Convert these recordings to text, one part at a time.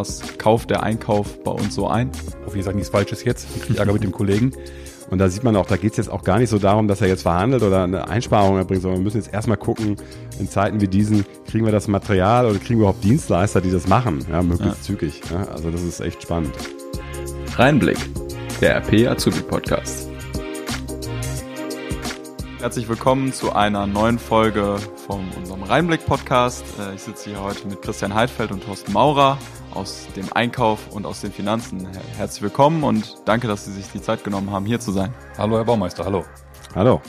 was kauft der Einkauf bei uns so ein. Hoffe, ich sage nichts Falsches jetzt. Ich kriege Ärger mit dem Kollegen. Und da sieht man auch, da geht es jetzt auch gar nicht so darum, dass er jetzt verhandelt oder eine Einsparung erbringt, sondern wir müssen jetzt erstmal gucken, in Zeiten wie diesen, kriegen wir das Material oder kriegen wir überhaupt Dienstleister, die das machen, ja, möglichst ja. zügig. Ja, also das ist echt spannend. Reinblick, der RP Azubi Podcast. Herzlich willkommen zu einer neuen Folge von unserem Reinblick Podcast. Äh, ich sitze hier heute mit Christian Heidfeld und Thorsten Maurer aus dem Einkauf und aus den Finanzen. Herzlich willkommen und danke, dass Sie sich die Zeit genommen haben, hier zu sein. Hallo, Herr Baumeister, hallo. Hallo.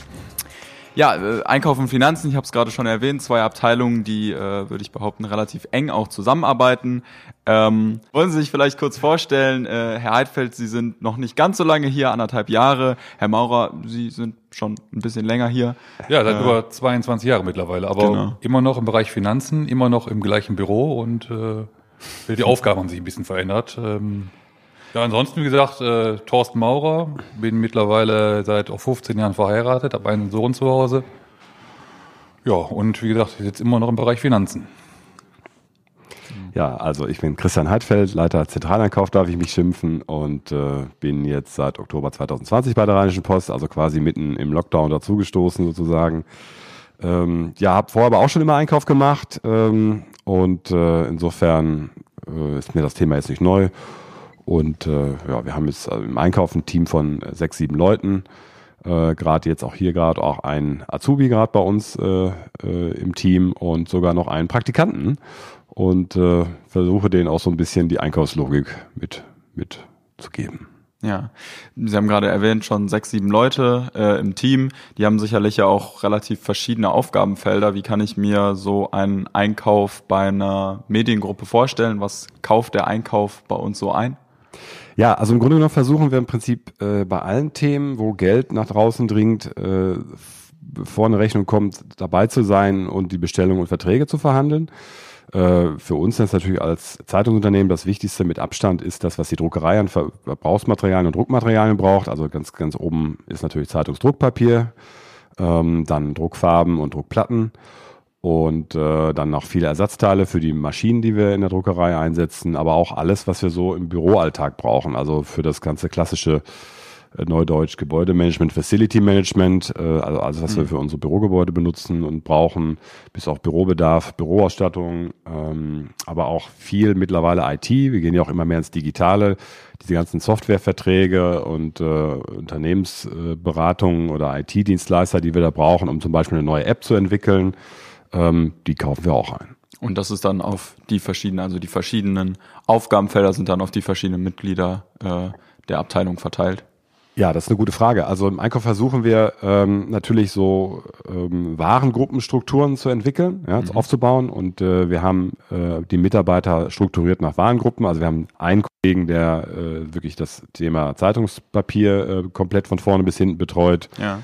Ja, äh, Einkauf und Finanzen, ich habe es gerade schon erwähnt, zwei Abteilungen, die, äh, würde ich behaupten, relativ eng auch zusammenarbeiten. Ähm, wollen Sie sich vielleicht kurz vorstellen, äh, Herr Heidfeld, Sie sind noch nicht ganz so lange hier, anderthalb Jahre. Herr Maurer, Sie sind schon ein bisschen länger hier. Ja, seit äh, über 22 Jahre mittlerweile, aber genau. immer noch im Bereich Finanzen, immer noch im gleichen Büro und äh, die Aufgaben haben sich ein bisschen verändert. Ähm, ja, ansonsten, wie gesagt, äh, Thorsten Maurer, bin mittlerweile seit auch 15 Jahren verheiratet, habe einen Sohn zu Hause. Ja, und wie gesagt, jetzt immer noch im Bereich Finanzen. Ja, also ich bin Christian Heidfeld, Leiter Zentraleinkauf, darf ich mich schimpfen und äh, bin jetzt seit Oktober 2020 bei der Rheinischen Post, also quasi mitten im Lockdown dazugestoßen sozusagen. Ähm, ja, habe vorher aber auch schon immer Einkauf gemacht ähm, und äh, insofern äh, ist mir das Thema jetzt nicht neu. Und äh, ja, wir haben jetzt also im Einkauf ein Team von sechs, sieben Leuten. Äh, gerade jetzt auch hier gerade auch ein Azubi gerade bei uns äh, äh, im Team und sogar noch einen Praktikanten und äh, versuche denen auch so ein bisschen die Einkaufslogik mit mitzugeben. Ja, Sie haben gerade erwähnt, schon sechs, sieben Leute äh, im Team. Die haben sicherlich ja auch relativ verschiedene Aufgabenfelder. Wie kann ich mir so einen Einkauf bei einer Mediengruppe vorstellen? Was kauft der Einkauf bei uns so ein? Ja, also im Grunde genommen versuchen wir im Prinzip äh, bei allen Themen, wo Geld nach draußen dringt, äh, bevor eine Rechnung kommt, dabei zu sein und die Bestellungen und Verträge zu verhandeln. Äh, für uns ist natürlich als Zeitungsunternehmen das Wichtigste mit Abstand ist das, was die Druckerei an Verbrauchsmaterialien und Druckmaterialien braucht. Also ganz, ganz oben ist natürlich Zeitungsdruckpapier, ähm, dann Druckfarben und Druckplatten und äh, dann noch viele Ersatzteile für die Maschinen, die wir in der Druckerei einsetzen, aber auch alles, was wir so im Büroalltag brauchen. Also für das ganze klassische Neudeutsch Gebäudemanagement, Facility Management, äh, also alles, was mhm. wir für unsere Bürogebäude benutzen und brauchen, bis auf Bürobedarf, Büroausstattung, ähm, aber auch viel mittlerweile IT. Wir gehen ja auch immer mehr ins Digitale. Diese ganzen Softwareverträge und äh, Unternehmensberatungen äh, oder IT-Dienstleister, die wir da brauchen, um zum Beispiel eine neue App zu entwickeln, ähm, die kaufen wir auch ein. Und das ist dann auf die verschiedenen, also die verschiedenen Aufgabenfelder sind dann auf die verschiedenen Mitglieder äh, der Abteilung verteilt. Ja, das ist eine gute Frage. Also im Einkauf versuchen wir ähm, natürlich so ähm, Warengruppenstrukturen zu entwickeln, ja, mhm. aufzubauen. Und äh, wir haben äh, die Mitarbeiter strukturiert nach Warengruppen. Also wir haben einen Kollegen, der äh, wirklich das Thema Zeitungspapier äh, komplett von vorne bis hinten betreut. Ja.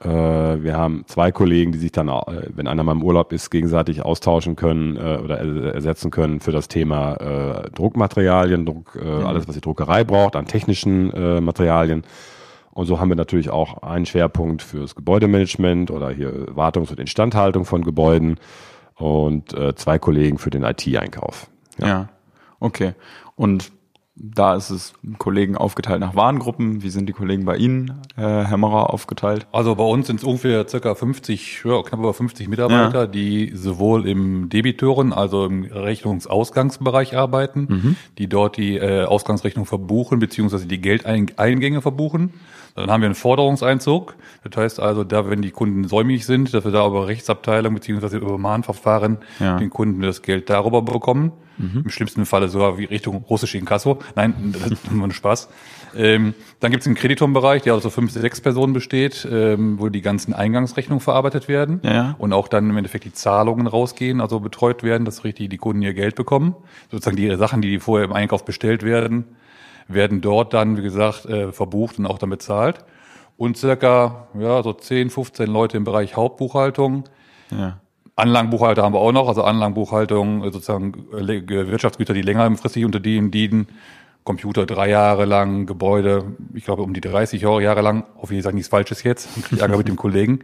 Äh, wir haben zwei Kollegen, die sich dann, äh, wenn einer mal im Urlaub ist, gegenseitig austauschen können äh, oder ersetzen können für das Thema Druckmaterialien, Druck, mhm. alles, was die Druckerei braucht, an technischen Materialien. Und so haben wir natürlich auch einen Schwerpunkt fürs Gebäudemanagement oder hier Wartungs- und Instandhaltung von Gebäuden und zwei Kollegen für den IT-Einkauf. Ja. ja, okay. Und da ist es Kollegen aufgeteilt nach Warengruppen. Wie sind die Kollegen bei Ihnen, äh, Herr Maurer, aufgeteilt? Also bei uns sind es ungefähr circa 50, ja, knapp über 50 Mitarbeiter, ja. die sowohl im Debitoren, also im Rechnungsausgangsbereich arbeiten, mhm. die dort die äh, Ausgangsrechnung verbuchen, beziehungsweise die Geldeingänge verbuchen. Dann haben wir einen Forderungseinzug. Das heißt also, da, wenn die Kunden säumig sind, dass wir da über Rechtsabteilung beziehungsweise über Mahnverfahren ja. den Kunden das Geld darüber bekommen. Mhm. Im schlimmsten Falle sogar wie Richtung russische Inkasso. Nein, das ist nur ein Spaß. Ähm, dann gibt es einen Kreditorbereich, der aus so fünf, sechs Personen besteht, ähm, wo die ganzen Eingangsrechnungen verarbeitet werden ja. und auch dann im Endeffekt die Zahlungen rausgehen, also betreut werden, dass richtig die Kunden ihr Geld bekommen. Sozusagen die Sachen, die vorher im Einkauf bestellt werden, werden dort dann, wie gesagt, äh, verbucht und auch dann bezahlt. Und circa ja, so 10, 15 Leute im Bereich Hauptbuchhaltung. Ja. Anlagenbuchhalter haben wir auch noch, also Anlagenbuchhaltung, äh, sozusagen äh, Wirtschaftsgüter, die längerfristig unter denen dienen. Computer drei Jahre lang, Gebäude, ich glaube um die 30 Jahre lang, hoffe ich sage nichts Falsches jetzt, ich Ärger mit dem Kollegen.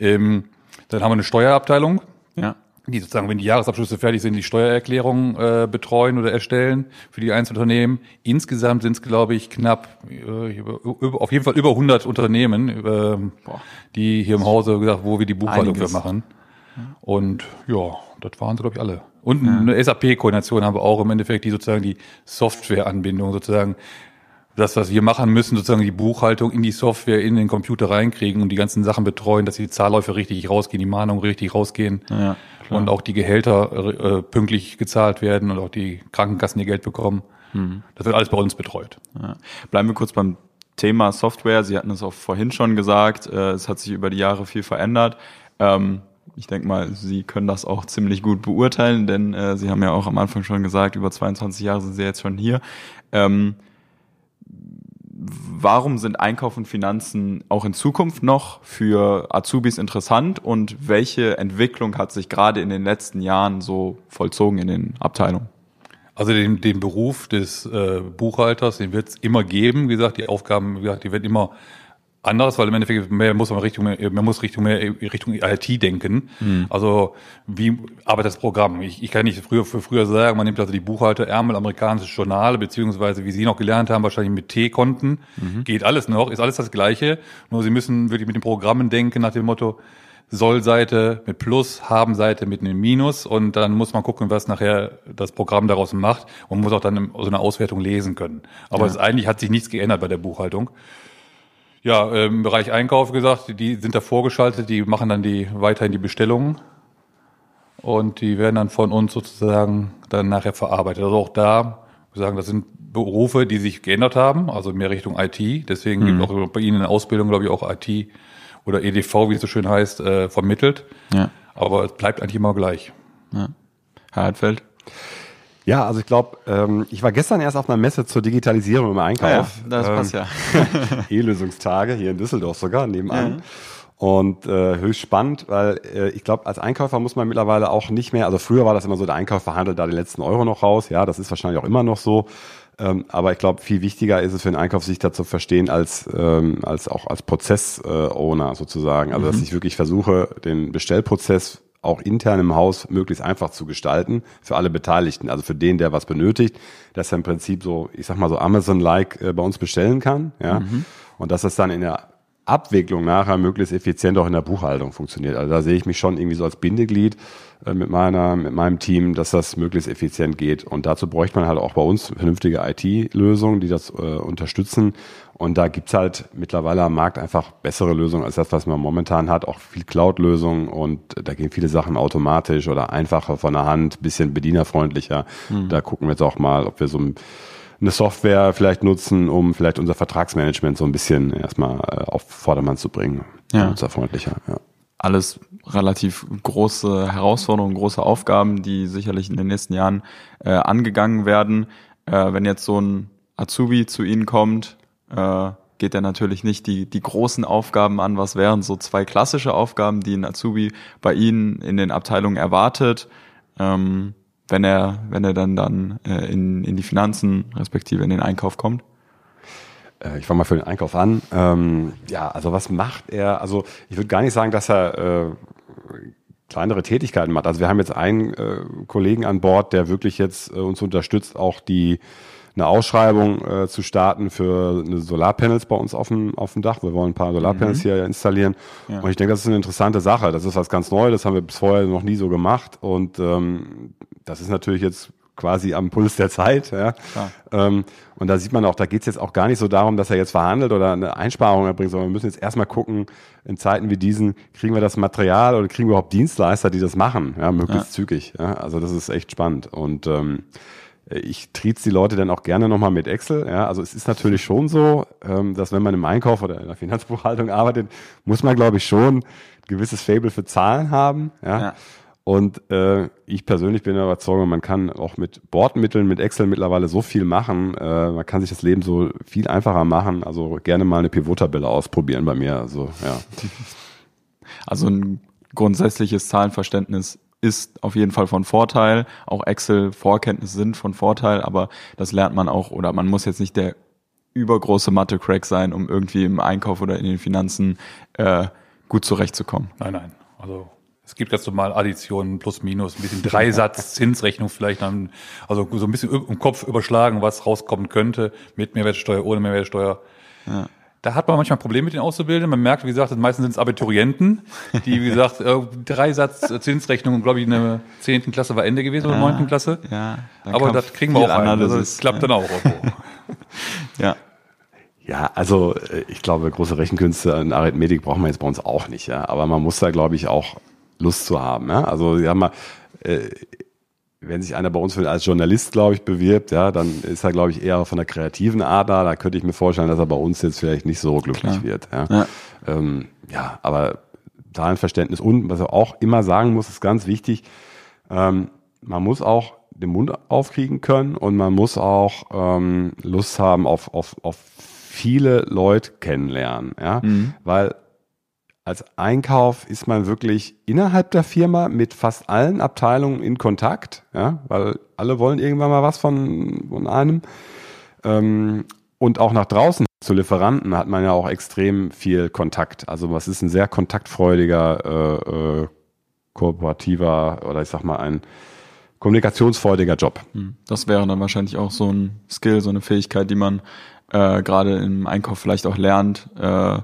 Ähm, dann haben wir eine Steuerabteilung, ja. die sozusagen, wenn die Jahresabschlüsse fertig sind, die Steuererklärung äh, betreuen oder erstellen für die Einzelunternehmen. Insgesamt sind es, glaube ich, knapp, äh, über, auf jeden Fall über 100 Unternehmen, äh, die hier im Hause gesagt, wo wir die Buchhaltung für machen. Und ja, das waren sie, glaube ich, alle. Und ja. eine SAP-Koordination haben wir auch im Endeffekt, die sozusagen die Softwareanbindung sozusagen das, was wir machen müssen, sozusagen die Buchhaltung in die Software, in den Computer reinkriegen und die ganzen Sachen betreuen, dass die Zahlläufe richtig rausgehen, die Mahnungen richtig rausgehen ja, und auch die Gehälter äh, pünktlich gezahlt werden und auch die Krankenkassen ihr Geld bekommen. Mhm. Das wird alles bei uns betreut. Ja. Bleiben wir kurz beim Thema Software. Sie hatten es auch vorhin schon gesagt, äh, es hat sich über die Jahre viel verändert. Ähm, ich denke mal, Sie können das auch ziemlich gut beurteilen, denn äh, Sie haben ja auch am Anfang schon gesagt, über 22 Jahre sind Sie jetzt schon hier. Ähm, warum sind Einkauf und Finanzen auch in Zukunft noch für Azubis interessant und welche Entwicklung hat sich gerade in den letzten Jahren so vollzogen in den Abteilungen? Also den, den Beruf des äh, Buchhalters, den wird es immer geben. Wie gesagt, die Aufgaben, wie gesagt, die werden immer anderes, weil im Endeffekt mehr muss man Richtung mehr, man muss Richtung mehr Richtung IT denken. Mhm. Also wie arbeitet das Programm? Ich, ich kann nicht früher für früher sagen, man nimmt also die Buchhalter Ärmel amerikanische Journale beziehungsweise wie Sie noch gelernt haben, wahrscheinlich mit T-Konten. Mhm. Geht alles noch, ist alles das Gleiche. Nur Sie müssen wirklich mit den Programmen denken nach dem Motto Soll-Seite mit Plus, Haben-Seite mit einem Minus und dann muss man gucken, was nachher das Programm daraus macht und muss auch dann so eine Auswertung lesen können. Aber ja. eigentlich hat sich nichts geändert bei der Buchhaltung. Ja, im Bereich Einkauf gesagt, die sind da vorgeschaltet, die machen dann die weiterhin die Bestellungen und die werden dann von uns sozusagen dann nachher verarbeitet. Also auch da, wir sagen, das sind Berufe, die sich geändert haben, also mehr Richtung IT. Deswegen mhm. gibt auch bei Ihnen in der Ausbildung, glaube ich, auch IT oder EDV, wie es so schön heißt, äh, vermittelt. Ja. Aber es bleibt eigentlich immer gleich. Ja. Herr Hartfeld? Ja, also ich glaube, ähm, ich war gestern erst auf einer Messe zur Digitalisierung im Einkauf. Ah ja, das ähm, passt ja. E-Lösungstage hier in Düsseldorf sogar nebenan. Ja. Und äh, höchst spannend, weil äh, ich glaube, als Einkäufer muss man mittlerweile auch nicht mehr, also früher war das immer so, der Einkäufer handelt da den letzten Euro noch raus, ja, das ist wahrscheinlich auch immer noch so. Ähm, aber ich glaube, viel wichtiger ist es für den Einkauf, sich da zu verstehen als, ähm, als auch als Prozess-Owner sozusagen. Also, mhm. dass ich wirklich versuche, den Bestellprozess auch intern im Haus möglichst einfach zu gestalten für alle Beteiligten. Also für den, der was benötigt, dass er im Prinzip so, ich sag mal so Amazon-like äh, bei uns bestellen kann, ja. Mhm. Und dass es dann in der Abwicklung nachher möglichst effizient auch in der Buchhaltung funktioniert. Also da sehe ich mich schon irgendwie so als Bindeglied äh, mit meiner, mit meinem Team, dass das möglichst effizient geht. Und dazu bräuchte man halt auch bei uns vernünftige IT-Lösungen, die das äh, unterstützen. Und da gibt's halt mittlerweile am Markt einfach bessere Lösungen als das, was man momentan hat. Auch viel Cloud-Lösungen und da gehen viele Sachen automatisch oder einfacher von der Hand, bisschen bedienerfreundlicher. Mhm. Da gucken wir jetzt auch mal, ob wir so ein eine Software vielleicht nutzen, um vielleicht unser Vertragsmanagement so ein bisschen erstmal äh, auf Vordermann zu bringen. Ja. Nutzerfreundlicher, ja. Alles relativ große Herausforderungen, große Aufgaben, die sicherlich in den nächsten Jahren äh, angegangen werden. Äh, wenn jetzt so ein Azubi zu Ihnen kommt, äh, geht er natürlich nicht die, die großen Aufgaben an. Was wären so zwei klassische Aufgaben, die ein Azubi bei Ihnen in den Abteilungen erwartet? Ähm, wenn er, wenn er dann, dann äh, in, in die Finanzen respektive in den Einkauf kommt? Äh, ich fange mal für den Einkauf an. Ähm, ja, also was macht er? Also ich würde gar nicht sagen, dass er äh, kleinere Tätigkeiten macht. Also wir haben jetzt einen äh, Kollegen an Bord, der wirklich jetzt äh, uns unterstützt, auch die eine Ausschreibung äh, zu starten für eine Solarpanels bei uns auf dem, auf dem Dach. Wir wollen ein paar Solarpanels mhm. hier installieren. Ja. Und ich denke, das ist eine interessante Sache. Das ist was ganz Neues. Das haben wir bis vorher noch nie so gemacht. Und ähm, das ist natürlich jetzt quasi am Puls der Zeit. Ja. Ähm, und da sieht man auch, da geht es jetzt auch gar nicht so darum, dass er jetzt verhandelt oder eine Einsparung erbringt, sondern wir müssen jetzt erstmal gucken, in Zeiten wie diesen, kriegen wir das Material oder kriegen wir überhaupt Dienstleister, die das machen, ja, möglichst ja. zügig. Ja. Also das ist echt spannend. Und ähm, ich triez die Leute dann auch gerne nochmal mit Excel. Ja, also es ist natürlich schon so, ähm, dass wenn man im Einkauf oder in der Finanzbuchhaltung arbeitet, muss man, glaube ich, schon ein gewisses Fable für Zahlen haben. Ja. ja. Und äh, ich persönlich bin der Überzeugung, man kann auch mit Bordmitteln, mit Excel mittlerweile so viel machen. Äh, man kann sich das Leben so viel einfacher machen. Also gerne mal eine Pivot-Tabelle ausprobieren bei mir. Also ja. Also ein grundsätzliches Zahlenverständnis ist auf jeden Fall von Vorteil. Auch Excel-Vorkenntnisse sind von Vorteil, aber das lernt man auch oder man muss jetzt nicht der übergroße Mathe-Crack sein, um irgendwie im Einkauf oder in den Finanzen äh, gut zurechtzukommen. Nein, nein. Also Es gibt ganz normal Additionen, plus minus, ein bisschen Dreisatz, Zinsrechnung vielleicht, dann, also so ein bisschen im Kopf überschlagen, was rauskommen könnte, mit Mehrwertsteuer, ohne Mehrwertsteuer. Ja. Da hat man manchmal Probleme mit den Auszubildenden. Man merkt, wie gesagt, meistens sind es Abiturienten, die, wie gesagt, äh, Dreisatz Zinsrechnung, glaube ich, in der zehnten Klasse war Ende gewesen oder neunten Klasse. Ja. Aber das kriegen wir auch an. Also das klappt ja. dann auch irgendwo. ja. Ja, also äh, ich glaube, große Rechenkünste in Arithmetik brauchen wir jetzt bei uns auch nicht, ja. Aber man muss da, glaube ich, auch Lust zu haben. Ja? Also ja mal, äh, wenn sich einer bei uns als Journalist, glaube ich, bewirbt, ja, dann ist er, glaube ich, eher von der kreativen Art da. Da könnte ich mir vorstellen, dass er bei uns jetzt vielleicht nicht so glücklich Klar. wird. Ja. Ja. Ähm, ja, aber Zahlenverständnis und was er auch immer sagen muss, ist ganz wichtig. Ähm, man muss auch den Mund aufkriegen können und man muss auch ähm, Lust haben auf, auf, auf viele Leute kennenlernen, ja, mhm. weil als Einkauf ist man wirklich innerhalb der Firma mit fast allen Abteilungen in Kontakt, ja, weil alle wollen irgendwann mal was von, von einem. Ähm, und auch nach draußen zu Lieferanten hat man ja auch extrem viel Kontakt. Also was ist ein sehr kontaktfreudiger, äh, äh, kooperativer oder ich sag mal ein kommunikationsfreudiger Job. Hm. Das wäre dann wahrscheinlich auch so ein Skill, so eine Fähigkeit, die man äh, gerade im Einkauf vielleicht auch lernt. Äh,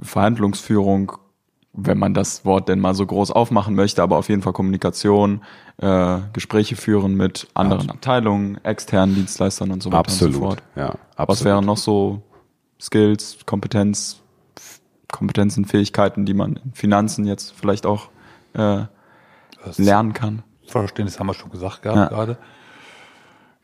Verhandlungsführung, wenn man das Wort denn mal so groß aufmachen möchte, aber auf jeden Fall Kommunikation, äh, Gespräche führen mit anderen absolut. Abteilungen, externen Dienstleistern und so weiter absolut. und so fort. Ja, absolut. Was wären noch so Skills, Kompetenz, Kompetenzen, Fähigkeiten, die man in Finanzen jetzt vielleicht auch äh, lernen kann? Verständnis haben wir schon gesagt gehabt ja. gerade.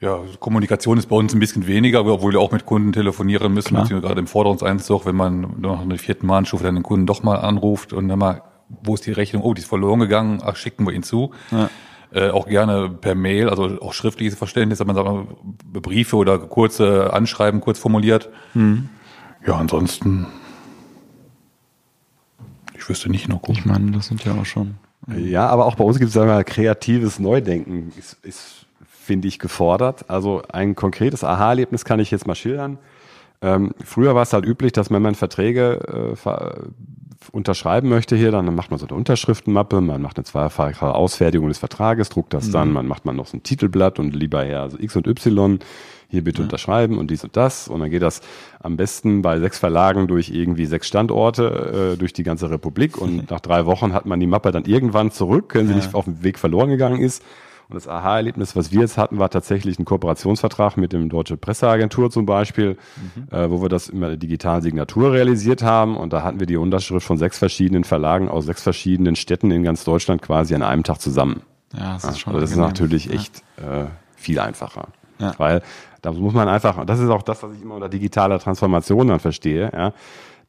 Ja, Kommunikation ist bei uns ein bisschen weniger, obwohl wir auch mit Kunden telefonieren müssen, beziehungsweise gerade im Forderungseinzug, wenn man nach einer vierten Mahnstufe dann den Kunden doch mal anruft und dann mal, wo ist die Rechnung? Oh, die ist verloren gegangen, ach, schicken wir ihn zu. Ja. Äh, auch gerne per Mail, also auch schriftliches Verständnis, dass man sagt, Briefe oder kurze Anschreiben kurz formuliert. Mhm. Ja, ansonsten, ich wüsste nicht noch gut. Ich meine, das sind ja auch schon. Ja, aber auch bei uns gibt es einmal kreatives Neudenken. Ist, ist finde ich, gefordert. Also ein konkretes Aha-Erlebnis kann ich jetzt mal schildern. Ähm, früher war es halt üblich, dass wenn man Verträge äh, unterschreiben möchte hier, dann macht man so eine Unterschriftenmappe, man macht eine zweifache Ausfertigung des Vertrages, druckt das mhm. dann, man macht man noch so ein Titelblatt und lieber her, also X und Y, hier bitte ja. unterschreiben und dies und das. Und dann geht das am besten bei sechs Verlagen durch irgendwie sechs Standorte, äh, durch die ganze Republik. Und nach drei Wochen hat man die Mappe dann irgendwann zurück, wenn sie ja. nicht auf dem Weg verloren gegangen ist. Und das Aha-Erlebnis, was wir jetzt hatten, war tatsächlich ein Kooperationsvertrag mit dem Deutsche Presseagentur zum Beispiel, mhm. äh, wo wir das in der digitalen Signatur realisiert haben. Und da hatten wir die Unterschrift von sechs verschiedenen Verlagen aus sechs verschiedenen Städten in ganz Deutschland quasi an einem Tag zusammen. Ja, das ist schon. Also das ist natürlich echt ja. äh, viel einfacher. Ja. Weil da muss man einfach, das ist auch das, was ich immer unter digitaler Transformation dann verstehe. Ja.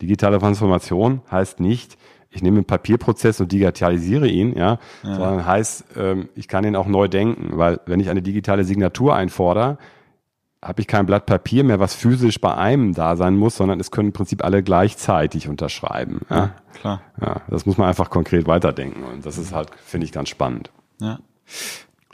Digitale Transformation heißt nicht, ich nehme einen Papierprozess und digitalisiere ihn, ja, ja. sondern heißt, ähm, ich kann ihn auch neu denken, weil wenn ich eine digitale Signatur einfordere, habe ich kein Blatt Papier mehr, was physisch bei einem da sein muss, sondern es können im Prinzip alle gleichzeitig unterschreiben. Ja, ja klar. Ja, das muss man einfach konkret weiterdenken und das ist halt, finde ich, ganz spannend. Ja,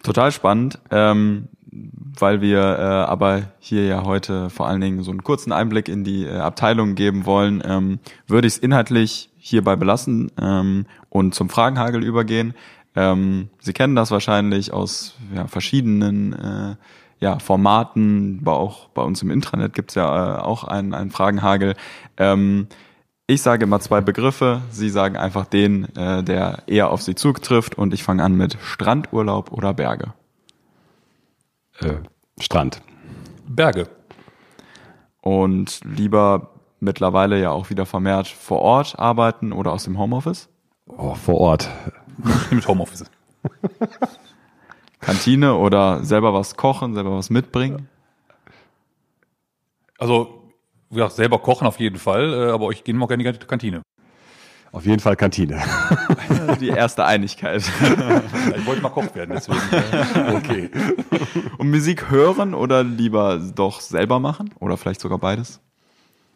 total spannend, ähm, weil wir äh, aber hier ja heute vor allen Dingen so einen kurzen Einblick in die äh, Abteilung geben wollen, ähm, würde ich es inhaltlich hierbei belassen ähm, und zum Fragenhagel übergehen. Ähm, Sie kennen das wahrscheinlich aus ja, verschiedenen äh, ja, Formaten, aber auch bei uns im Intranet gibt's ja äh, auch einen, einen Fragenhagel. Ähm, ich sage immer zwei Begriffe, Sie sagen einfach den, äh, der eher auf Sie zutrifft und ich fange an mit Strandurlaub oder Berge. Äh, Strand. Berge. Und lieber mittlerweile ja auch wieder vermehrt vor Ort arbeiten oder aus dem Homeoffice? Oh, vor Ort. Mit Homeoffice. Kantine oder selber was kochen, selber was mitbringen? Also, ja, selber kochen auf jeden Fall, äh, aber ich gehe auch gerne in die Kantine. Auf jeden Fall Kantine. Die erste Einigkeit. ich wollte mal Koch werden, deswegen. Okay. Und Musik hören oder lieber doch selber machen? Oder vielleicht sogar beides?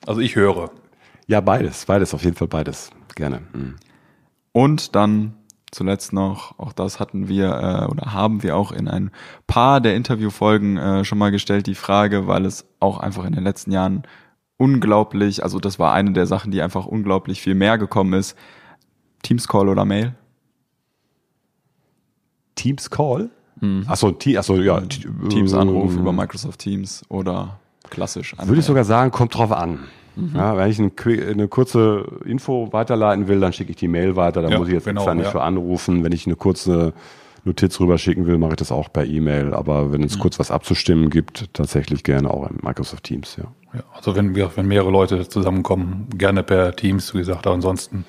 Also ich höre. Ja, beides, beides, auf jeden Fall beides. Gerne. Mhm. Und dann zuletzt noch, auch das hatten wir äh, oder haben wir auch in ein paar der Interviewfolgen äh, schon mal gestellt, die Frage, weil es auch einfach in den letzten Jahren unglaublich, also das war eine der Sachen, die einfach unglaublich viel mehr gekommen ist. Teams Call oder Mail? Teams Call? Mhm. Achso, achso, ja. Teams Anruf über Microsoft Teams oder klassisch. Würde ich sogar sagen, kommt drauf an. Mhm. Ja, wenn ich eine, eine, kurze Info weiterleiten will, dann schicke ich die Mail weiter. Da ja, muss ich jetzt genau, nicht ja. für anrufen. Wenn ich eine kurze Notiz rüberschicken will, mache ich das auch per E-Mail. Aber wenn es mhm. kurz was abzustimmen gibt, tatsächlich gerne auch in Microsoft Teams, ja. ja also wenn, wenn mehrere Leute zusammenkommen, gerne per Teams, wie gesagt, aber ansonsten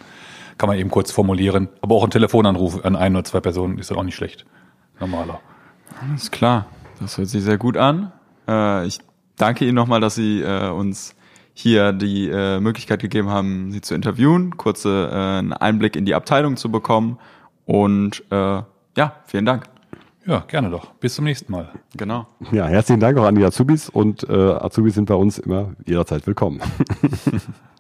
kann man eben kurz formulieren. Aber auch ein Telefonanruf an ein oder zwei Personen ist dann auch nicht schlecht. Normaler. Alles klar. Das hört sich sehr gut an. Äh, ich danke Ihnen nochmal, dass Sie äh, uns hier die äh, Möglichkeit gegeben haben, Sie zu interviewen, kurze äh, einen Einblick in die Abteilung zu bekommen. Und äh, ja, vielen Dank. Ja, gerne doch. Bis zum nächsten Mal. Genau. Ja, herzlichen Dank auch an die Azubis und äh, Azubis sind bei uns immer jederzeit willkommen.